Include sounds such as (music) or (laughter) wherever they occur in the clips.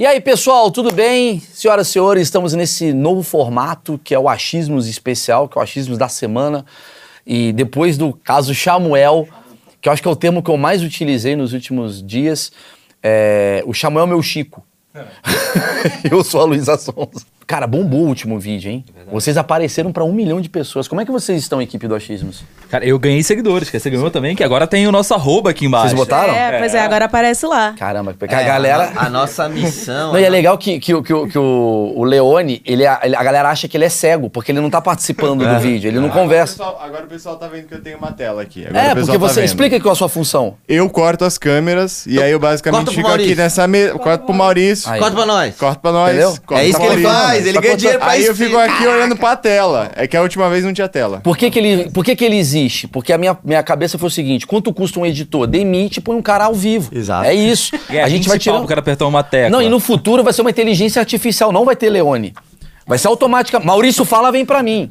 E aí, pessoal, tudo bem? Senhoras e senhores, estamos nesse novo formato que é o Achismos Especial, que é o Achismos da Semana. E depois do caso Samuel, que eu acho que é o termo que eu mais utilizei nos últimos dias, é... o Samuel é meu Chico. (laughs) eu sou a Luísa Sonza. Cara, bombou o último vídeo, hein? Vocês apareceram pra um milhão de pessoas. Como é que vocês estão, equipe do Achismos? Cara, eu ganhei seguidores, que você ganhou também, que agora tem o nosso arroba aqui embaixo. Vocês botaram? É, pois é, agora aparece lá. Caramba, porque a galera. A, a nossa missão. Não, e é legal que, que, o- que, o- que o, o Leone, ele, é- ele- a galera acha que ele é cego, porque ele não tá participando do vídeo, ele não Agora o conversa. pessoal- agora o pessoal tá vendo que eu tenho uma tela aqui. Agora É, o porque tá você. vendo. Explica qual é a sua função. Eu corto as câmeras e aí eu basicamente fico aqui nessa mesa. Corto pro Maurício. Aí. Corta pra nós. Corta pra nós. Entendeu? É isso que ele Maurício. Ele ganha dinheiro pra Aí eu fico aqui olhando pra tela. É que a última vez não tinha tela. Por que, que, ele, por que, que ele existe? Porque a minha, minha cabeça foi o seguinte: quanto custa um editor? Demite e põe um cara ao vivo. Exato. É isso. (laughs) É, a gente vai tirar. O cara apertar uma tecla. Não, e no futuro vai ser uma inteligência artificial, não vai ter Leone. Vai ser automática. Maurício fala, vem pra mim.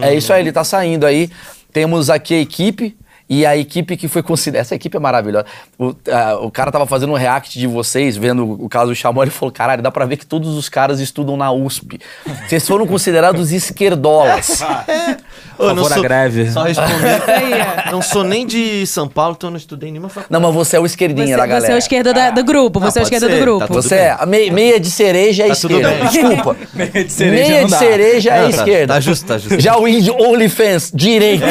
É isso aí, ele tá saindo aí. Temos aqui a equipe. E a equipe que foi considerada. Essa equipe é maravilhosa. O, ah, o cara tava fazendo um react de vocês, vendo o caso do Chamor, e falou: caralho, dá pra ver que todos os caras estudam na USP. Vocês foram considerados esquerdolas. (laughs) Ô, Por favor, a greve. Só responder. (laughs) Ó. não sou nem de São Paulo, então eu não estudei nenhuma faculdade. Não, mas você é o esquerdinha Você, da você galera. é o esquerdo da- do grupo, você é o pode esquerdo do ser, grupo. tá Você é a mei- meia de cereja é Tá esquerda. bem. Desculpa. (laughs) Meia de cereja Meia não de cereja é Não, tá- esquerda. tá justo, tá justo. Já o índio OnlyFans, direita.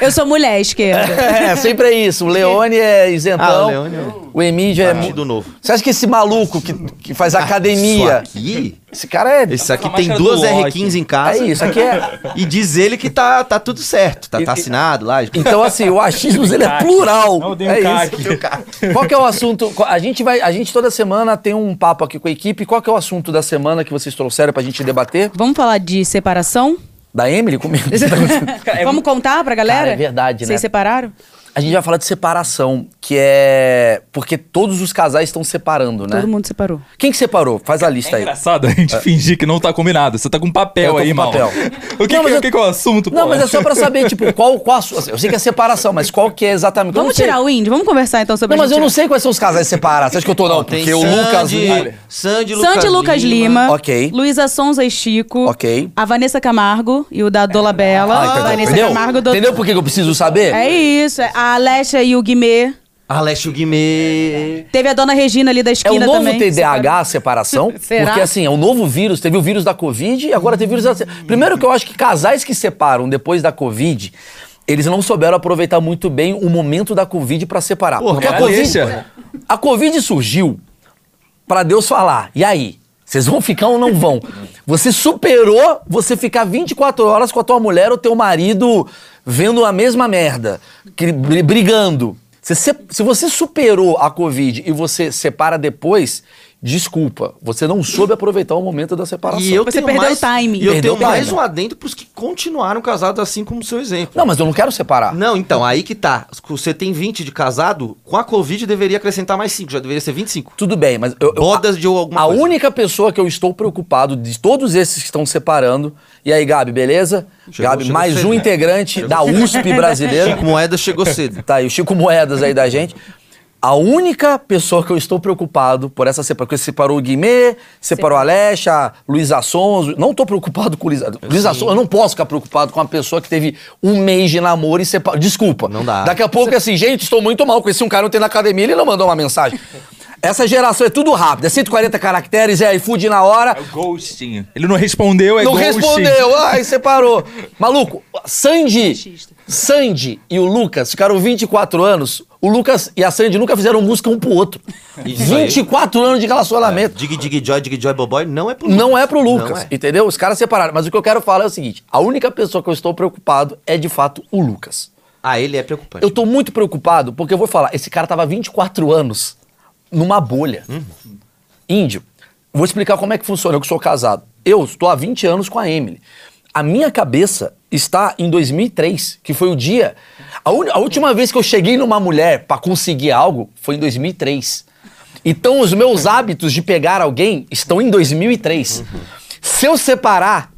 Eu sou mulher esquerda. (laughs) É, sempre é isso. O Leone é isentão. Ah, o Leone é O Emílio é. Partido Novo. Você acha que esse maluco que, que faz academia. Isso aqui? Esse cara é. Esse aqui tem duas do Loki. R15 em É casa. isso, aqui é. (laughs) E diz ele que tá, tá tudo certo. Tá, tá assinado lá. Então, assim, o achismo ele é plural. Não, tem um é caque. isso. Qual que é o assunto? A gente vai. A gente toda semana tem um papo aqui com a equipe. Qual que é o assunto da semana que vocês trouxeram pra gente debater? Vamos falar de separação? Da Emily comigo? (laughs) Vamos contar pra galera? Cara, é verdade, Vocês né? separaram? A gente vai falar de separação, que é. Porque todos os casais estão separando, né? Todo mundo separou. Quem que separou? Faz a lista É aí. engraçado a gente fingir que não tá combinado. Você tá com papel aí, com mal. papel. (laughs) O que, Não, que, eu- que que é o assunto, Não, pô? mas é só pra saber, tipo, (laughs) qual, qual a sua- Eu sei que é separação, mas qual que é exatamente. Vamos tirar o índio? Vamos conversar então sobre Não, mas eu não sei quais são os casais separados. Você acha que eu tô, não? Porque o Lucas. Sandy, Sandy, Lucas, Sandy Lucas Lima, Ok. Luísa Sonza e Chico, Ok. a Vanessa Camargo e o da Dolabella. Ah, entendeu? Vanessa Entendeu? Camargo do... Entendeu por que que eu preciso saber? É isso, é a Alexia e o Guimê. Alessio Guimê. Teve a dona Regina ali da É o esquina novo também. TDAH a separação? (laughs) Será? Porque assim, é o novo vírus. Teve o vírus da Covid e agora teve o vírus da... Primeiro que eu acho que casais que separam depois da Covid, eles não souberam aproveitar muito bem o momento da Covid pra separar. Porra, Porque a Covid, a Covid surgiu pra Deus falar. E aí? Vocês vão ficar ou não vão? Você superou você ficar 24 horas com a tua mulher ou teu marido vendo a mesma merda, que- bri- brigando. Se, se você superou a Covid e você separa depois, desculpa, você não soube aproveitar o momento da separação. E eu Você tenho perdeu mais, o timing. E eu Perdeu tenho o mais um adendo pros que continuaram casados assim como o seu exemplo. Não, mas eu não quero separar. Não, então, aí que tá. Você tem 20 de casado, com a Covid deveria acrescentar mais 5, já deveria ser 25. Tudo bem, mas eu, eu- Bodas de alguma a coisa. única pessoa que eu estou preocupado de todos esses que estão separando. E aí, Gabi, beleza? Chegou- Gabi, chegou mais cedo, um né? integrante da USP brasileira. Chico Moeda chegou cedo. Tá aí, o Chico Moedas aí da gente. A única pessoa que eu estou preocupado por essa separação, porque separou o Guimê, separou a Alexa, a Luísa Sonzo. Não tô preocupado com Luísa. Luísa Sonzo, eu não posso ficar preocupado com uma pessoa que teve um mês de namoro e separou. Desculpa. Não dá. Daqui a pouco é assim, gente, estou muito mal. Conheci um cara ontem na academia, ele não mandou uma mensagem. (laughs) Essa geração é tudo rápido, é 140 caracteres, é iFood na hora. É o ghosting. Ele não respondeu, é Não ghosting. respondeu, (laughs) ai, separou. Maluco, Sandy, Sandy e o Lucas ficaram 24 anos. O Lucas e a Sandy nunca fizeram música um pro outro. (laughs) Isso aí. 24 anos de relacionamento. Dig Dig Joy, Dig Joy Boboy não é pro Não é pro Lucas, Não é. entendeu? Os caras separaram. Mas o que eu quero falar é o seguinte: a única pessoa que eu estou preocupado é de fato o Lucas. Ah, ele é preocupante. Eu tô muito preocupado porque eu vou falar, esse cara tava 24 anos numa bolha. Índio. Vou explicar como é que funciona, eu que sou casado. Eu estou há 20 anos com a Emily. A minha cabeça está em 2003, que foi o dia. A, uni- a última vez que eu cheguei numa mulher pra conseguir algo foi em 2003. Então os meus hábitos de pegar alguém estão em 2003. Se eu separar,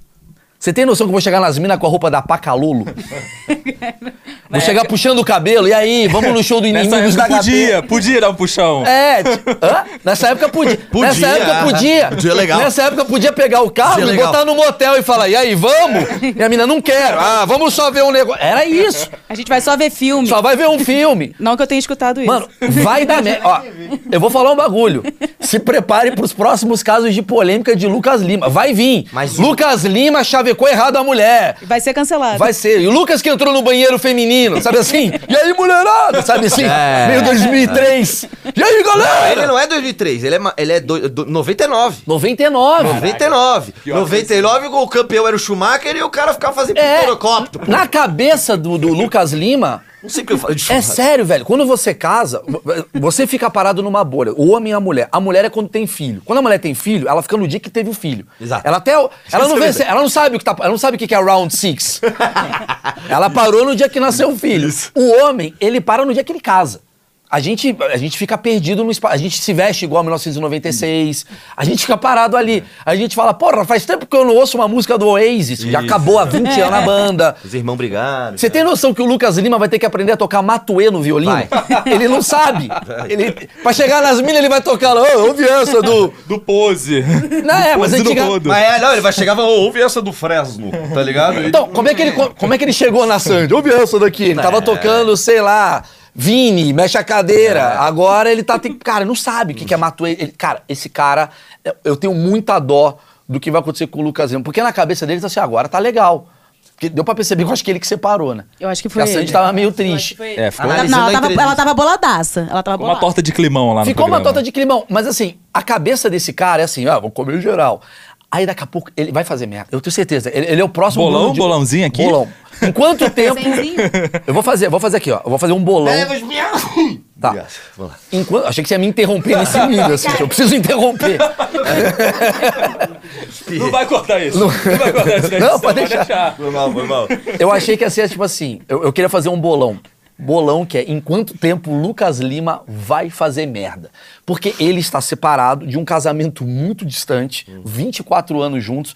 Você tem noção que eu vou chegar nas minas com a roupa da Pacalolo? (laughs) vou chegar puxando o cabelo, e aí, vamos no show do Nessa Inimigos da época podia, podia dar um puxão. É, hã? nessa época podia. (laughs) Podia, Nessa época podia. podia legal. Nessa época podia pegar o carro Podia e legal. botar no motel e falar, e aí, vamos? E a mina, não quero. Ah, vamos só ver um negócio. Era isso. A gente vai só ver filme. Só vai ver um filme. Não que eu tenha escutado isso. Mano, vai dar merda. Ó, eu vou falar um bagulho. Se prepare pros próximos casos de polêmica de Lucas Lima. Vai vir. Mas Lucas Lima chavecou errado a mulher. Vai ser cancelado. Vai ser. E o Lucas que entrou no banheiro feminino, sabe assim? E aí, mulherada? Sabe assim? É. Meio 2003. E aí, galera? Ele não é 2003, ele é, ele é do, do- 99. 99. 99. Pior que 99 o campeão era o Schumacher e o cara ficava fazendo É. Na cabeça do, do Lucas Lima, Não sei o que eu falo de é sério, velho. Quando você casa, você fica parado numa bolha. O homem e a mulher. A mulher é quando tem filho. Quando a mulher tem filho, ela fica no dia que teve o filho. Exato. Ela até. Ela não, vê, ela não sabe o que tá. Ela não sabe o que que é round six. (laughs) ela parou no dia que nasceu o filho. O homem, ele para no dia que ele casa. A gente, a gente fica perdido no espaço. A gente se veste igual a 1996. A gente fica parado ali. A gente fala, porra, faz tempo que eu não ouço uma música do Oasis. Já Isso. acabou há 20 anos a (laughs) banda. Os irmãos brigaram. Você tem noção que o Lucas Lima vai ter que aprender a tocar matuê no violino? Vai. (laughs) Ele não sabe. Ele, pra chegar nas minas, ele vai tocar ô, ouve essa do... (laughs) Do pose. Não, é, mas antiga... rodo. Mas é, não, ele vai chegar e vai, "Ô, ouve essa do Fresno, tá ligado? Então, como é, que ele, como é que ele chegou na Sandy? Ouve essa daqui. Ele tava tocando, sei lá, Vini, mexe a cadeira. Agora ele tá... Tem, cara, não sabe o que, que é matuê. Ele- cara, esse cara, eu tenho muita dó do que vai acontecer com o Lucas Lima. Porque na cabeça dele, tá assim, agora tá legal. Porque deu pra perceber que eu acho que ele que separou, né? Eu acho que Porque foi a Sandy ele. tava meio triste. foi- É, ficou- Não, Analisando ela a tava, entrevista. ela tava boladaça. Ela tava Uma bolada. torta de climão lá no Ficou uma programa. torta de climão. Mas assim, a cabeça desse cara é assim, ah, vou comer geral. Aí daqui a pouco ele vai fazer merda. Eu tenho certeza. Ele, ele é o próximo. Bolão? De- Bolãozinho aqui? Bolão. Em quanto (laughs) tempo. Eu vou fazer, vou fazer aqui, ó. Eu vou fazer um bolão. Tá. Obrigado. Vamos lá. Enquanto, achei que você ia me interromper nesse (laughs) nível, assim. Eu preciso interromper. (laughs) Não vai cortar isso. Não, vai cortar isso. né? Não, pode deixar. Foi mal, foi mal. Eu achei que ia ser tipo assim. Eu, eu queria fazer um bolão. Bolão que é em quanto tempo o Lucas Lima vai fazer merda. Porque ele está separado de um casamento muito distante, 24 anos juntos.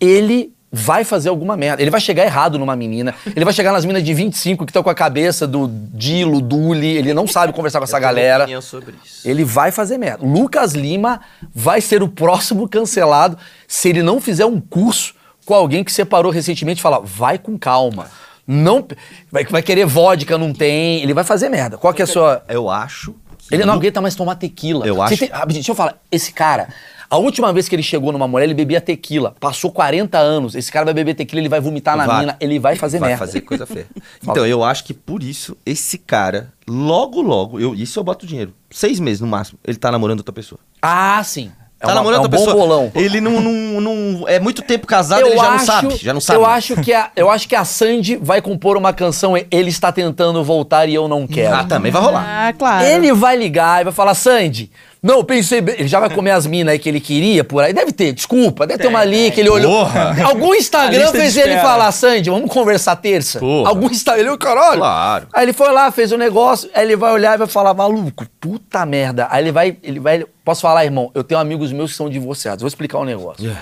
Ele vai fazer alguma merda. Ele vai chegar errado numa menina. Ele vai chegar nas minas de 25 que estão com a cabeça do Dilo, Duli. Ele não sabe conversar com (laughs) essa galera. opinião sobre isso. Ele vai fazer merda. Lucas Lima vai ser o próximo cancelado se ele não fizer um curso com alguém que separou recentemente e falar, vai com calma. Não, vai, vai querer vodka, não tem. Ele vai fazer merda. Qual que é a sua. Eu acho. Ele não aguenta mais tomar tequila. Eu acho- tem- deixa eu falar. Esse cara, a última vez que ele chegou numa mulher, ele bebia tequila. Passou 40 anos. Esse cara vai beber tequila, ele vai vomitar na Vai. mina, ele vai fazer vai merda. fazer coisa feia. (laughs) Então, eu acho que por isso, esse cara, logo, logo, eu, isso eu boto dinheiro. Seis meses no máximo, ele tá namorando outra pessoa. Ah, sim. É tá uma- namorando é um outra bom pessoa. bolão. Ele não, não, não. É muito tempo casado, ele já não sabe. Já não sabe. Eu acho, que a, eu acho que a Sandy vai compor uma canção Ele está tentando voltar e eu não quero. Ah, também vai rolar. Ah, claro. Ele vai ligar e vai falar, Sandy, não, eu pensei bem. Ele já vai comer as minas aí que ele queria por aí. Deve ter, desculpa, deve ter uma ali que ele olhou. Porra. Algum Instagram fez ele falar, Sandy, vamos conversar terça. Porra. Algum Instagram, ele, "Ô, caralho. Claro. Aí ele foi lá, fez o negócio, aí ele vai olhar e vai falar, maluco, puta merda. Aí ele vai, ele vai, posso falar, irmão, eu tenho amigos meus que são divorciados, vou explicar um negócio.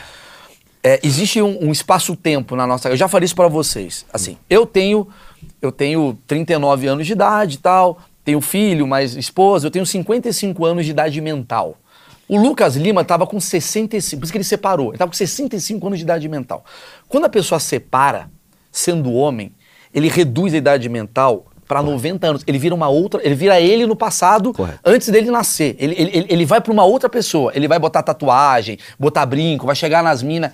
É, existe um, um espaço-tempo na nossa. Eu já falei isso pra vocês. Assim, eu tenho, eu tenho 39 anos de idade e tal, tenho filho, mas esposa, eu tenho 55 anos de idade mental. O Lucas Lima tava com 65, por isso que ele separou. Ele tava com 65 anos de idade mental. Quando a pessoa separa, sendo homem, ele reduz a idade mental pra 90 anos. Ele vira uma outra, ele vira ele no passado, Correto. antes dele nascer. Ele, ele, ele- vai pra uma outra pessoa. Ele vai botar tatuagem, botar brinco, vai chegar nas minas.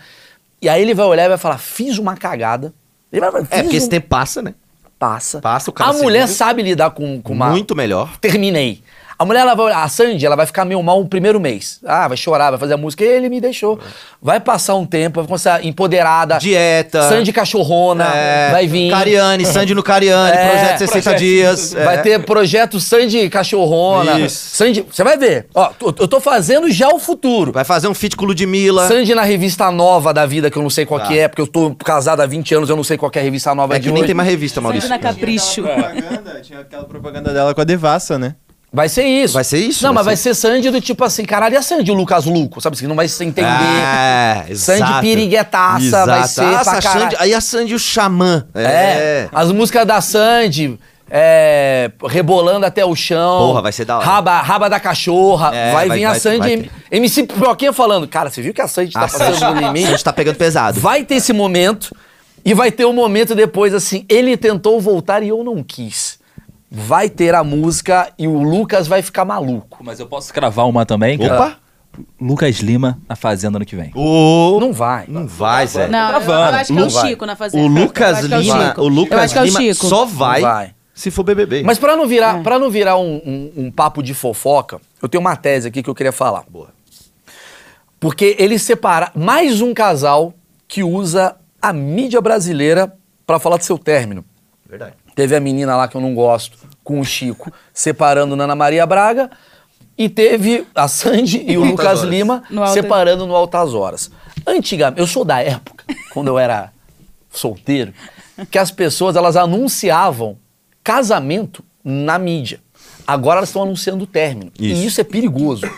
E aí ele vai olhar e vai falar: fiz uma cagada. Ele vai, É, "Fiz porque esse um-" tempo passa, né? Passa. Passa, o cara A mulher sabe lidar com, com uma. Muito melhor. Terminei. A mulher, ela vai olhar, a Sandy, ela vai ficar meio mal o primeiro mês. Ah, vai chorar, vai fazer a música. Ele me deixou. Vai passar um tempo, vai começar empoderada. Dieta. Sandy cachorrona, É, vai vir. Cariane, Sandy no Cariane, É, projeto 60 projeto dias. é. Vai ter projeto Sandy cachorrona. Isso. Sandy, você vai ver. Ó, eu tô fazendo já o futuro. Vai fazer um feat com Ludmilla. Sandy na revista nova da vida, que eu não sei qual Tá. que é, porque eu tô casado há 20 anos, eu não sei qual que é a revista nova É de que nem tem mais revista, Sandy Maurício. na Capricho. Tinha aquela propaganda, tinha aquela propaganda dela com a Devassa, né? Vai ser isso. Vai ser isso? Não, Vai mas vai ser- ser Sandy do tipo assim, caralho, e a Sandy, o Lucas Luco, sabe assim, não vai se entender. É, Sandy exato. piriguetaça, vai Exato. ser Ah, pra caralho. Sandy- aí a Sandy o Xamã. É. As músicas da Sandy, é, rebolando até o chão. Porra, vai ser da hora. Raba, raba da cachorra. É, vai, vai- vir a vai- Sandy. vai MC Pipoquinha falando, cara, você viu que a Sandy tá A passando Sandy, do a limite? Sandy tá pegando pesado. Vai ter esse momento e vai ter um momento depois assim, ele tentou voltar e eu não quis. Vai ter a música e o Lucas vai ficar maluco. Mas eu posso cravar uma também, cara? Opa! Lucas Lima na Fazenda ano que vem. Ô, Não vai. Não vai, Zé. Não, eu, eu Gravando. acho que é o Não vai. Chico na fazenda. O Eu Lucas é o Lima, o Lucas Eu acho que é o Lima Chico. só vai, se for BBB. Mas pra não virar, É. pra não virar um, um- um papo de fofoca, eu tenho uma tese aqui que eu queria falar. Boa. Porque ele separa mais um casal que usa a mídia brasileira pra falar do seu término. Verdade. Teve a menina lá que eu não gosto, com o Chico, separando Ana Maria Braga. E teve a Sandy e o Altas Lucas Horas. Lima No separando no Altas Horas. Antigamente, eu sou da época, quando eu era solteiro, que as pessoas elas anunciavam casamento na mídia. Agora elas estão anunciando o término. Isso. E isso é perigoso.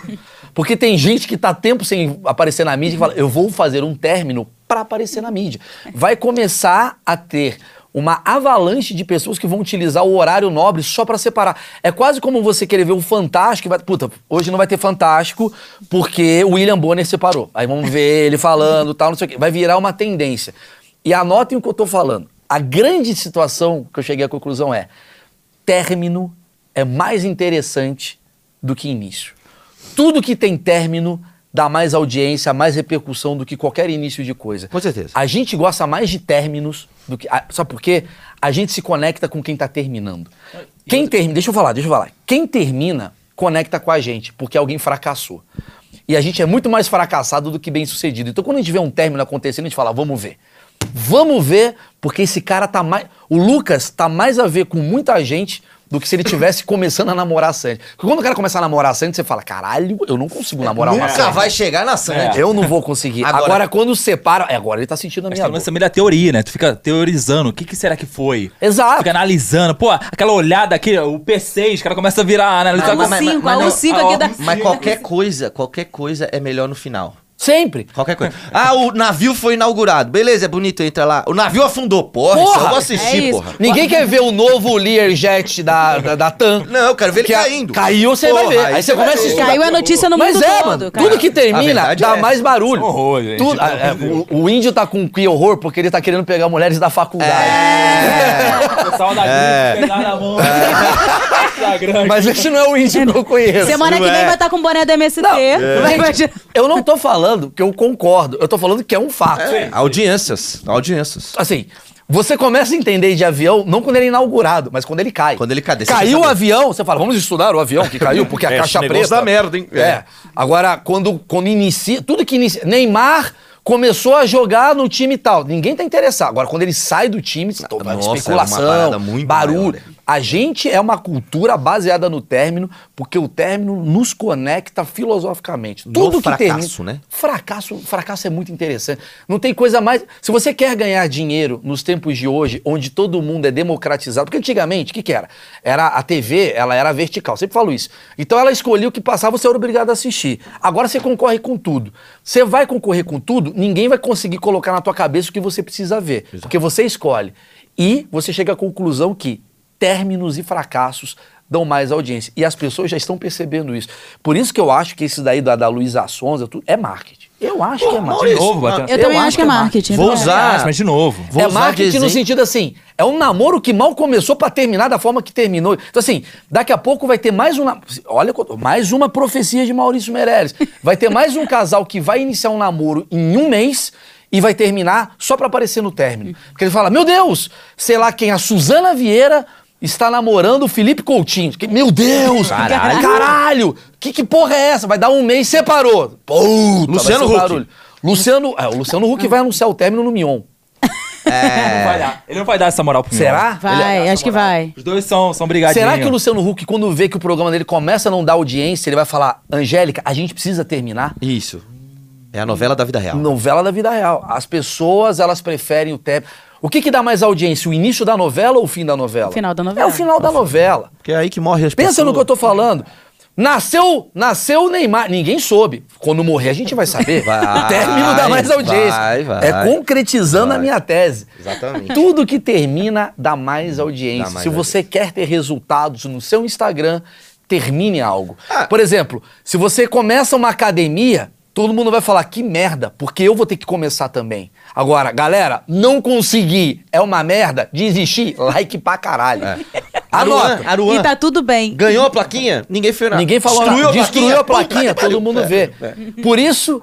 Porque tem gente que tá tempo sem aparecer na mídia e fala: eu vou fazer um término para aparecer na mídia. Vai começar a ter uma avalanche de pessoas que vão utilizar o horário nobre só para separar. É quase como você querer ver o Fantástico e vai. Puta, hoje não vai ter Fantástico porque o William Bonner separou. Aí vamos ver ele falando tal, não sei o quê. Vai virar uma tendência. E anotem o que eu tô falando. A grande situação que eu cheguei à conclusão é: término é mais interessante do que início. Tudo que tem término dá mais audiência, mais repercussão do que qualquer início de coisa. Com certeza. A gente gosta mais de términos do que. ah, Sabe por quê? A gente se conecta com quem tá terminando. Quem termina. Deixa eu falar, deixa eu falar. Quem termina, conecta com a gente, porque alguém fracassou. E a gente é muito mais fracassado do que bem sucedido. Então, quando a gente vê um término acontecendo, a gente fala, vamos ver. Vamos ver, porque esse cara tá mais. O Lucas tá mais a ver com muita gente do que se ele tivesse começando a namorar a Sandy. Porque quando o cara começa a namorar a Sandy, você fala, caralho, eu não consigo namorar uma Nunca Sandy. vai chegar na Sandy. Eu não vou conseguir. Agora- Agora, quando separa. É, agora ele tá sentindo a minha dor. também da teoria, né? Tu fica teorizando. O que, que será que foi? Exato. Fica analisando. Pô, aquela olhada aqui, o P6, o cara começa a virar, analisar. mas- cinco, a um cinco aqui da- Mas qualquer coisa, qualquer coisa é melhor no final. Sempre. Qualquer coisa. Ah, o navio foi inaugurado. Beleza, é bonito, entra lá. O navio afundou. Porra, Porra! isso eu vou É assistir, isso. porra. Ninguém quer ver o novo Learjet da, da, da TAM. Não, eu quero ver ele caindo. Caiu, você Porra, vai ver. aí Aí você começa a estudar. Caiu a notícia no Mas mundo é, todo, mano. cara. Tudo que termina dá é mais barulho. Horror, gente. Tudo- é, é, o, o índio tá com que horror porque ele tá querendo pegar mulheres da faculdade. O pessoal da É. pegar na mão. Instagram. Mas esse não é o índio que eu conheço. Semana que vem é. vai estar com boné do MST. Não, vai- gente, eu não tô falando que eu concordo. Eu tô falando que é um fato. Audiências. Audiências. Assim, você começa a entender de avião não quando ele é inaugurado, mas quando ele cai. Quando ele cai, Caiu o avião, você fala, vamos estudar o avião que caiu, porque a É, caixa preta. dá merda, hein? É. É. Agora, quando, quando inicia. Tudo que inicia. Neymar começou a jogar no time e tal. Ninguém tá interessado. Agora, quando ele sai do time, você toma Nossa, é uma especulação, barulho. maior, né? A gente é uma cultura baseada no término, porque o término nos conecta filosoficamente. No Tudo que fracasso, né? Fracasso, fracasso é muito interessante. Não tem coisa mais. Se você quer ganhar dinheiro nos tempos de hoje, onde todo mundo é democratizado, porque antigamente, o que, que era? Era a TV, ela era vertical. Sempre falo isso. Então ela escolhia o que passava, você era obrigado a assistir. Agora você concorre com tudo. Você vai concorrer com tudo, ninguém vai conseguir colocar na tua cabeça o que você precisa ver. Porque você escolhe. E você chega à conclusão que términos e fracassos dão mais audiência. E as pessoas já estão percebendo isso. Por isso que eu acho que esse daí da, da Luísa Sonza, tudo, é marketing. Eu acho que é marketing. De novo, batendo. Eu, também acho que é marketing. Vou usar- Ah, mas de novo. Vou é usar marketing no sentido assim, é um namoro que mal começou pra terminar da forma que terminou. Então assim, daqui a pouco vai ter mais um, na- olha, quanto- mais uma profecia de Maurício Meirelles. Vai ter mais um casal que vai iniciar um namoro em um mês e vai terminar só pra aparecer no término. Porque ele fala, meu Deus, sei lá quem, a Suzana Vieira está namorando o Felipe Coutinho. Que- Meu Deus! Caralho. Caralho! Que, que porra é essa? Vai dar um mês, separou. Puta, Luciano Huck. barulho. Luciano, é, o Luciano Huck vai anunciar o término no Mion. (laughs) Ele não vai dar. Ele não vai dar essa moral pro Será? Mion. Vai, acho que vai. Os dois são, são brigadinhos. Será que o Luciano Huck, quando vê que o programa dele começa a não dar audiência, ele vai falar, Angélica, a gente precisa terminar? Isso. É a novela da vida real. Novela da vida real. As pessoas, elas preferem o término. O que, que dá mais audiência? O início da novela ou o fim da novela? O final da novela. É o final da novela. Porque é aí que morre as Pensa pessoas. no que eu tô falando. Nasceu, nasceu o Neymar. Ninguém soube. Quando morrer, a gente vai saber. (laughs) Vai, o término dá mais audiência. vai, vai. é concretizando Vai. a minha tese. Exatamente. Tudo que termina dá mais audiência. Dá mais se você quer ter resultados no seu Instagram, termine algo. Ah. Por exemplo, se você começa uma academia, todo mundo vai falar que merda, porque eu vou ter que começar também. Agora, galera, não consegui, é uma merda, desistir, like pra caralho. (laughs) Aruan, Anota. Aruan, E tá tudo bem. ganhou a plaquinha? Ninguém fez nada. Ninguém falou Destruiu nada. a Destruiu a plaquinha, Puta todo mundo vê. Por isso,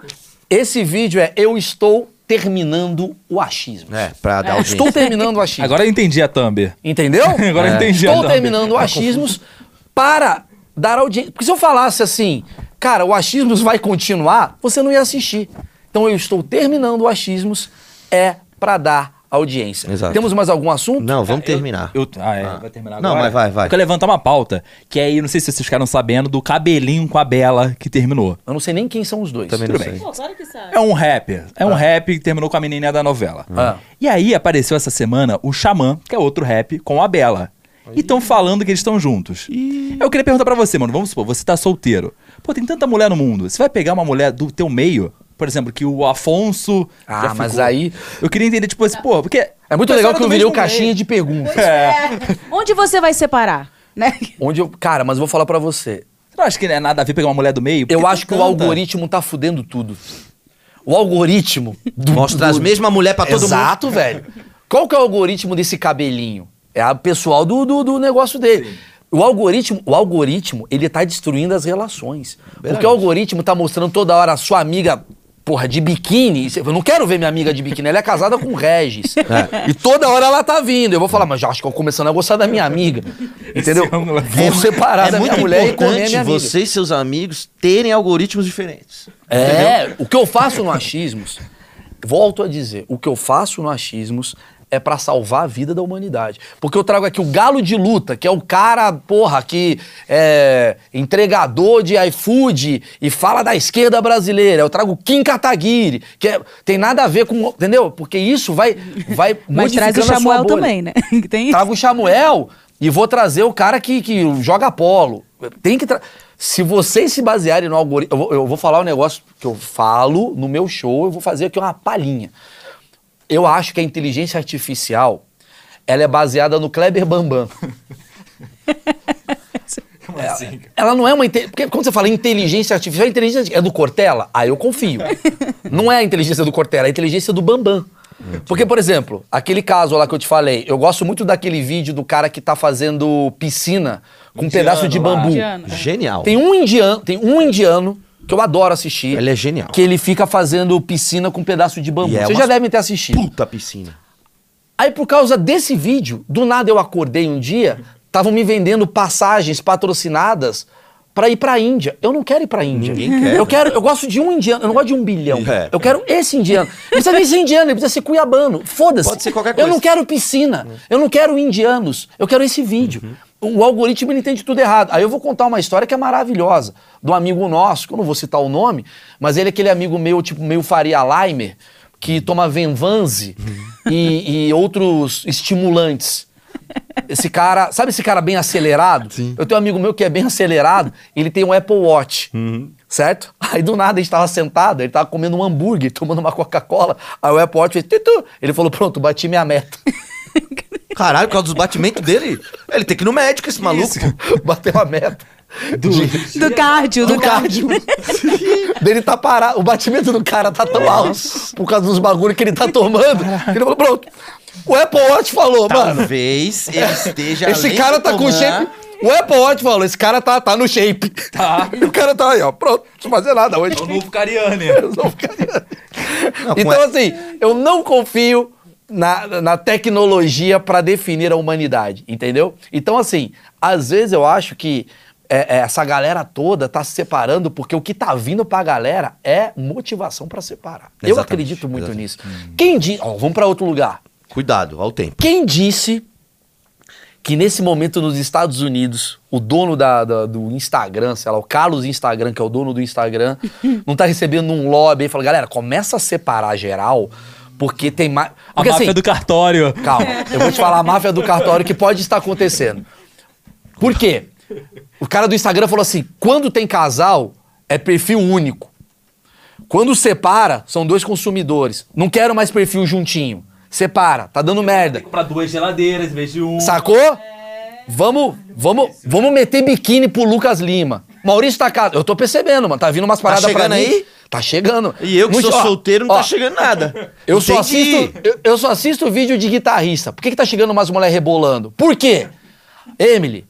esse vídeo é Eu Estou Terminando o Achismo. É, pra dar audiência. Estou terminando o achismo. Agora eu entendi a thumb. Entendeu? (laughs) Agora eu entendi a Estou terminando o achismos para dar audiência. Porque se eu falasse assim, cara, o achismos vai continuar, você não ia assistir. Então eu estou terminando o achismos é para dar audiência. Exato. Temos mais algum assunto? Não, vamos terminar. Eu, ah, é, vai terminar Não, agora. mas vai, vai. Eu quero levantar uma pauta, que aí, não sei se vocês ficaram sabendo, do cabelinho com a Bela que terminou. Eu não sei nem quem são os dois. Também não Tudo sei. bem. claro que sabe. É um rap. É um rap que terminou com a menininha da novela. Ah. E aí apareceu essa semana o Xamã, que é outro rap, com a Bela. E estão falando que eles estão juntos. Eu queria perguntar pra você, mano. Vamos supor, você tá solteiro. Pô, tem tanta mulher no mundo. Você vai pegar uma mulher do teu meio? Por exemplo, que o Afonso. Ah, já mas ficou- aí- Eu queria entender, tipo assim, pô, porque. É muito o legal é que eu virei o caixinha meio. de perguntas. Onde você vai separar? Né? Onde eu, cara, mas eu vou falar pra você. Você não acha que não é nada a ver pegar uma mulher do meio? Porque Eu acho que o tanta- algoritmo tá fudendo tudo. O algoritmo do, Mostra as mesmas mulheres pra todo mundo. Exato, velho. Qual que é o algoritmo desse cabelinho? É a pessoal do, do, do negócio dele. O algoritmo, o algoritmo, ele tá destruindo as relações. Porque o algoritmo tá mostrando toda hora a sua amiga, porra, de biquíni. Eu não quero ver minha amiga de biquíni, ela é casada com o Regis. (laughs) E toda hora ela tá vindo. Eu vou falar, mas já acho que eu começando a gostar da minha amiga. Entendeu? é Vou separar É da minha mulher e comer a minha amiga. você e seus amigos terem algoritmos diferentes. É, o que eu faço no Achismos, volto a dizer, o que eu faço no Achismos é pra salvar a vida da humanidade. Porque eu trago aqui o galo de luta, que é o cara, porra, que é entregador de iFood e fala da esquerda brasileira. Eu trago o Kim Kataguiri, que é- tem nada a ver com, entendeu? Porque isso vai vai (laughs) Mas traz o Samuel também, né? (laughs) Tem isso. Trago o Samuel e vou trazer o cara que, que joga polo. Tem que tra... Se vocês se basearem no algoritmo. Eu vou, eu vou falar um negócio que eu falo no meu show, eu vou fazer aqui uma palhinha. Eu acho que a inteligência artificial ela é baseada no Kleber Bambam. (laughs) Como assim? Ela não é uma. inte- Porque quando você fala inteligência artificial, a inteligência é do Cortella? Aí eu confio. (laughs) não é a inteligência do Cortella, é a inteligência do Bambam. Porque, por exemplo, aquele caso lá que eu te falei, eu gosto muito daquele vídeo do cara que tá fazendo piscina com um pedaço de bambu. Indiano. Genial. Tem um indiano, tem um indiano que eu adoro assistir. Ele é genial. Que ele fica fazendo piscina com um pedaço de bambu. É Vocês já devem ter assistido. Puta piscina. Aí, por causa desse vídeo, do nada eu acordei um dia, estavam me vendendo passagens patrocinadas pra ir pra Índia. Eu não quero ir pra Índia. Ninguém quer, Eu né? quero, eu gosto de um indiano, eu não gosto de um bilhão. É. Eu quero esse indiano. Não precisa nem ser indiano, ele precisa ser cuiabano. Foda-se. Pode ser qualquer Eu coisa. não quero piscina. Eu não quero indianos. Eu quero esse vídeo. O algoritmo ele entende tudo errado. Aí eu vou contar uma história que é maravilhosa. De um amigo nosso, que eu não vou citar o nome, mas ele é aquele amigo meu, tipo, meio Faria Limer, que toma Venvanze e, e outros estimulantes. Esse cara, sabe esse cara bem acelerado? Sim. Eu tenho um amigo meu que é bem acelerado, ele tem um Apple Watch, certo? Aí do nada a gente tava sentado, ele tava comendo um hambúrguer, tomando uma Coca-Cola, aí o Apple Watch fez tutu. Ele falou, pronto, bati minha meta. (laughs) Caralho, por causa dos batimentos dele, ele tem que ir no médico, esse maluco. Bateu a meta. Do cardio, do, Do cardio. cardio. Dele tá parado. O batimento do cara tá tão alto por causa dos bagulho que ele tá tomando. que ele falou, pronto. O Apple Watch falou, mano. Talvez ele esteja. Esse cara tá com shape. O Apple Watch falou, esse cara tá, tá no shape. Tá. E o cara tá aí, ó. Pronto, não precisa fazer nada hoje. É o novo Cariani. (laughs) Eu não ficaria- Não, com então, e- assim, eu não confio na, na tecnologia pra definir a humanidade, entendeu? Então, assim, às vezes eu acho que é, é, essa galera toda tá se separando porque o que tá vindo pra galera é motivação pra separar. Eu Exatamente, acredito muito exatamente. nisso. Quem disse. Ó, vamos pra outro lugar. Cuidado, ao tempo. Quem disse que nesse momento nos Estados Unidos, o dono da, da- do Instagram, sei lá, o Carlos Instagram, que é o dono do Instagram, (laughs) não tá recebendo um lobby e fala, galera, começa a separar geral, Porque tem mais. A máfia assim, do cartório. calma, (laughs) eu vou te falar a máfia do cartório que pode estar acontecendo. Por quê? O cara do Instagram falou assim: quando tem casal, é perfil único. Quando separa, são dois consumidores. Não quero mais perfil juntinho. Separa, tá dando merda. Pra duas geladeiras em vez de um. Sacou? Vamos, vamos, vamos meter biquíni pro Lucas Lima. Maurício tá casado. Eu tô percebendo, mano. Tá vindo umas paradas pra chegando mim. aí? Tá chegando. E eu que Não- sou ó, solteiro não ó, tá chegando nada. Eu só, assisto, eu, eu só assisto vídeo de guitarrista. Por que, que tá chegando umas mulheres rebolando? Por quê? Emily,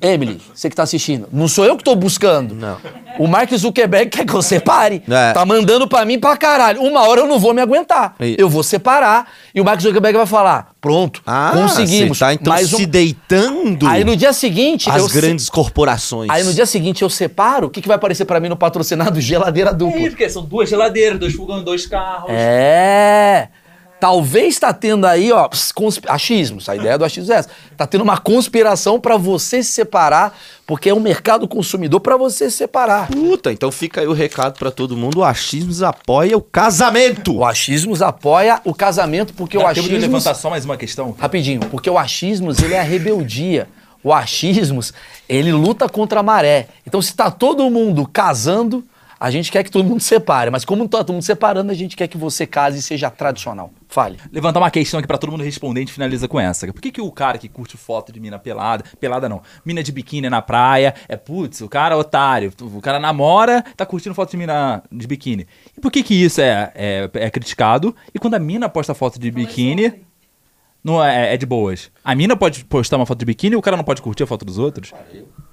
Emily, você que tá assistindo, não sou eu que tô buscando. Não. O Mark Zuckerberg quer que eu separe. É. Tá mandando pra mim pra caralho. Uma hora eu não vou me aguentar. Aí. Eu vou separar e o Mark Zuckerberg vai falar: pronto, Ah, conseguimos. Você tá então mais um- se deitando Aí no dia seguinte. às eu se- grandes corporações. Aí no dia seguinte eu separo, o que, que vai aparecer pra mim no patrocinado? Geladeira dupla. É, porque são duas geladeiras, dois fogões, dois carros. É. Talvez tá tendo aí, ó, achismos. A ideia do achismo é essa. Tá tendo uma conspiração pra você se separar, porque é um mercado consumidor pra você se separar. Puta, então fica aí o recado pra todo mundo. O achismos apoia o casamento. O achismos apoia o casamento, porque o Dá tempo de achismos... levantar só mais uma questão? Rapidinho, porque o achismos, ele é a rebeldia. O achismos, ele luta contra a maré. Então, se tá todo mundo casando, a gente quer que todo mundo separe. Mas como tá todo mundo separando, a gente quer que você case e seja tradicional. Fale. Levantar uma questão aqui pra todo mundo responder, a gente finaliza com essa. Por que, que o cara que curte foto de mina pelada, pelada não, mina de biquíni na praia, é putz, o cara é otário, o cara namora, tá curtindo foto de mina de biquíni. E por que que isso é, é, é criticado? E quando a mina posta foto de biquíni, não é, é de boas. A mina pode postar uma foto de biquíni e o cara não pode curtir a foto dos outros?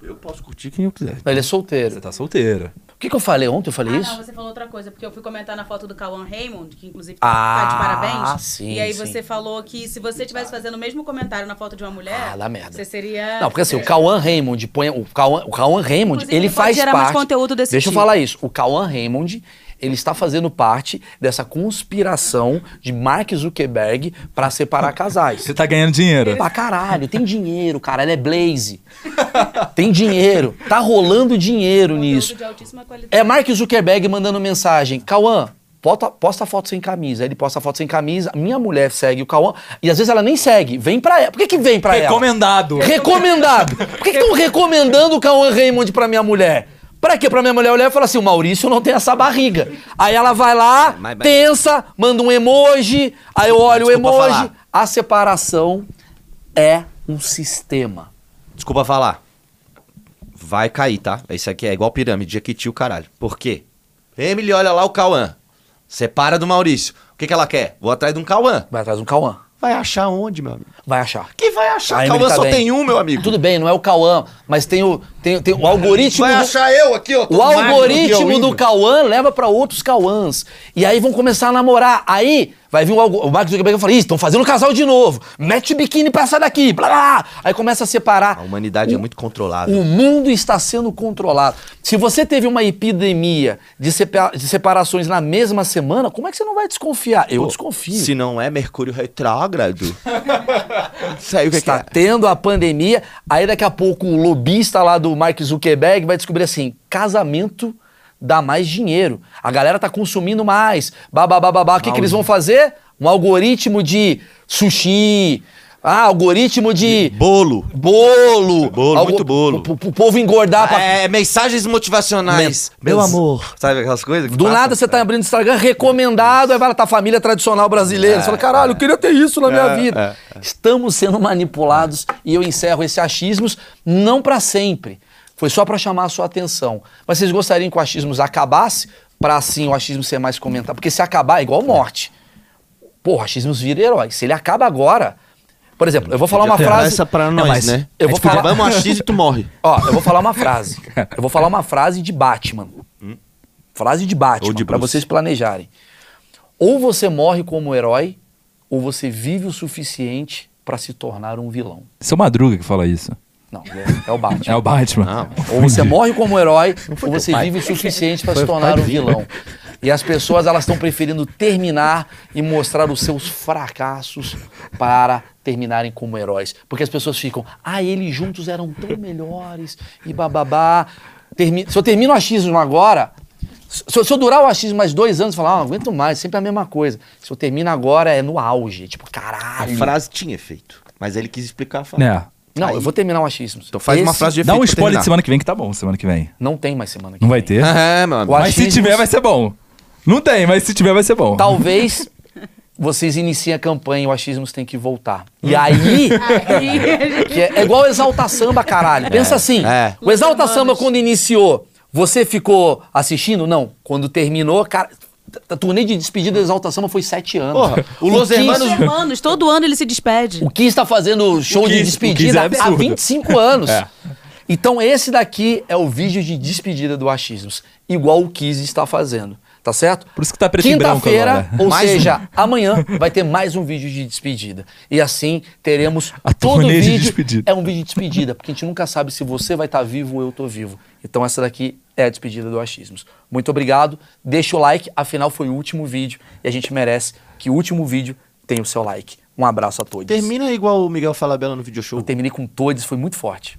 Eu posso curtir quem eu quiser. Ele é solteiro. Você tá solteiro. O que, que eu falei ontem? Eu falei Ah, isso? não, você falou outra coisa, porque eu fui comentar na foto do Cauan Raymond, que inclusive Ah, tá de parabéns. sim, E aí sim. você falou que se você estivesse fazendo o mesmo comentário na foto de uma mulher, Ah, dá merda. você seria. Não, porque assim, o Cauã Raymond põe. O Cauã, o Raymond, Inclusive, ele ele faz gerar mais parte. conteúdo desse Deixa eu tipo. falar isso. O Cauã Raymond, ele está fazendo parte dessa conspiração de Mark Zuckerberg pra separar casais. Você tá ganhando dinheiro. Pra caralho, tem dinheiro, cara. Ele é Blaze. Tem dinheiro. Tá rolando dinheiro nisso. É Mark Zuckerberg mandando mensagem. Cauã, posta, posta foto sem camisa. Aí ele posta foto sem camisa. Minha mulher segue o Cauã. E às vezes ela nem segue. Vem pra ela. Por que, que vem pra ela? Recomendado. Recomendado. Por que estão recomendando o Cauã Raymond pra minha mulher? Pra quê? Pra minha mulher olhar e falar assim, o Maurício não tem essa barriga. Aí ela vai lá, Mas- mas- tensa, manda um emoji, aí eu olho o emoji. falar. A separação é um sistema. Desculpa falar. Vai cair, tá? Isso aqui é igual pirâmide, Jequiti o caralho. Por quê? Emily, olha lá o Cauã. Separa do Maurício. O que, que ela quer? Vou atrás de um Cauã. Vai atrás do Cauã. Vai achar onde, meu amigo? Vai achar. Quem vai achar? A Cauã tá só bem. tem um, meu amigo. Tudo bem, não é o Cauã, mas tem o, tem, tem o algoritmo. Vai do- achar eu aqui, ó. O algoritmo do Cauã leva pra outros Cauãs. E aí vão começar a namorar. Aí vai vir o, o Mark Zuckerberg e fala: Ih, estão fazendo casal de novo. Mete o biquíni pra essa daqui. Blá, blá. Aí começa a separar. A humanidade é O- muito controlável. O mundo está sendo controlado. Se você teve uma epidemia de, de separações na mesma semana, como é que você não vai desconfiar? Eu Pô, desconfio. Se não é Mercúrio retrógrado. (laughs) Sei o que, que está é. tendo a pandemia, aí daqui a pouco o lobista lá do Mark Zuckerberg vai descobrir assim, casamento dá mais dinheiro. A galera tá consumindo mais. Babá. O que, que eles vão fazer? Um algoritmo de sushi. Ah, algoritmo de Bolo. bolo. Bolo, muito bolo. Pro povo engordar. pra- É, mensagens motivacionais. Men- Meu amor. Sabe aquelas coisas? Do nada você tá abrindo o Instagram recomendado, aí vai lá, tá família tradicional brasileira. você fala, caralho, eu queria ter isso na minha É, vida. Estamos sendo manipulados e eu encerro esse achismos não pra sempre. Foi só pra chamar a sua atenção. Mas vocês gostariam que o achismos acabasse pra assim o achismo ser mais comentado? Porque se acabar é igual morte. Pô, o achismos vira herói. Se ele acaba agora. Por exemplo, eu vou falar uma frase. Essa pra Não, nós, mas né? Eu vou gente podia- falar. Vamos X e tu morre. (laughs) Ó, eu vou falar uma frase. Eu vou falar uma frase de Batman. Frase de Batman, Ou de pra Bruce. vocês planejarem. Ou você morre como herói, ou você vive o suficiente pra se tornar um vilão. Seu Madruga que fala isso. Não, é, é o Batman. É o Batman. Não. Ou você morre como herói, ou você vive o suficiente pra Foi se tornar um vilão. E as pessoas elas estão preferindo terminar e mostrar os seus fracassos para terminarem como heróis. Porque as pessoas ficam, ah, eles juntos eram tão melhores e bababá. Termi Se eu termino o achismo agora, Se, eu- se eu durar o achismo mais dois anos, falar, ah, não aguento mais, sempre a mesma coisa. Se eu termino agora, é no auge. Tipo, A caralho. frase tinha efeito. Mas ele quis explicar a frase. É. Não, eu vou terminar o achismo. Então faz uma Esse frase de efeito. Dá um spoiler terminar. de semana que vem que tá bom, semana que vem. Não tem mais semana que Não vai vem. ter? É, meu amigo. O Mas se tiver, vai ser bom. Não tem, mas se tiver, vai ser bom. Talvez (laughs) vocês iniciem a campanha e o achismos tem que voltar. E Hum. (laughs) aí, que é, é igual o Exalta Samba, caralho. Pensa assim, é. o Exalta Samba quando iniciou, você ficou assistindo? Não. Quando terminou, cara... A turnê de despedida do Exalta Samba foi sete anos. Porra, o Los Hermanos- Hermanos, todo ano ele se despede. O Kiss está fazendo show de Kiss- o despedida é há absurdo. 25 anos. (laughs) É. Então esse daqui é o vídeo de despedida do Achismos, igual o Kiss está fazendo, tá certo? Por isso que tá preto branco Quinta-feira, ou Mais seja, (laughs) amanhã vai ter mais um vídeo de despedida. E assim teremos A todo turnê de vídeo despedida. é um vídeo de despedida, porque a gente nunca sabe se você vai estar vivo ou eu tô vivo. Então essa daqui é a despedida do Achismos. Muito obrigado. Deixa o like, afinal foi o último vídeo e a gente merece que o último vídeo tenha o seu like. Um abraço a todos. Termina igual o Miguel Falabella no video show. Eu terminei com todos, foi muito forte.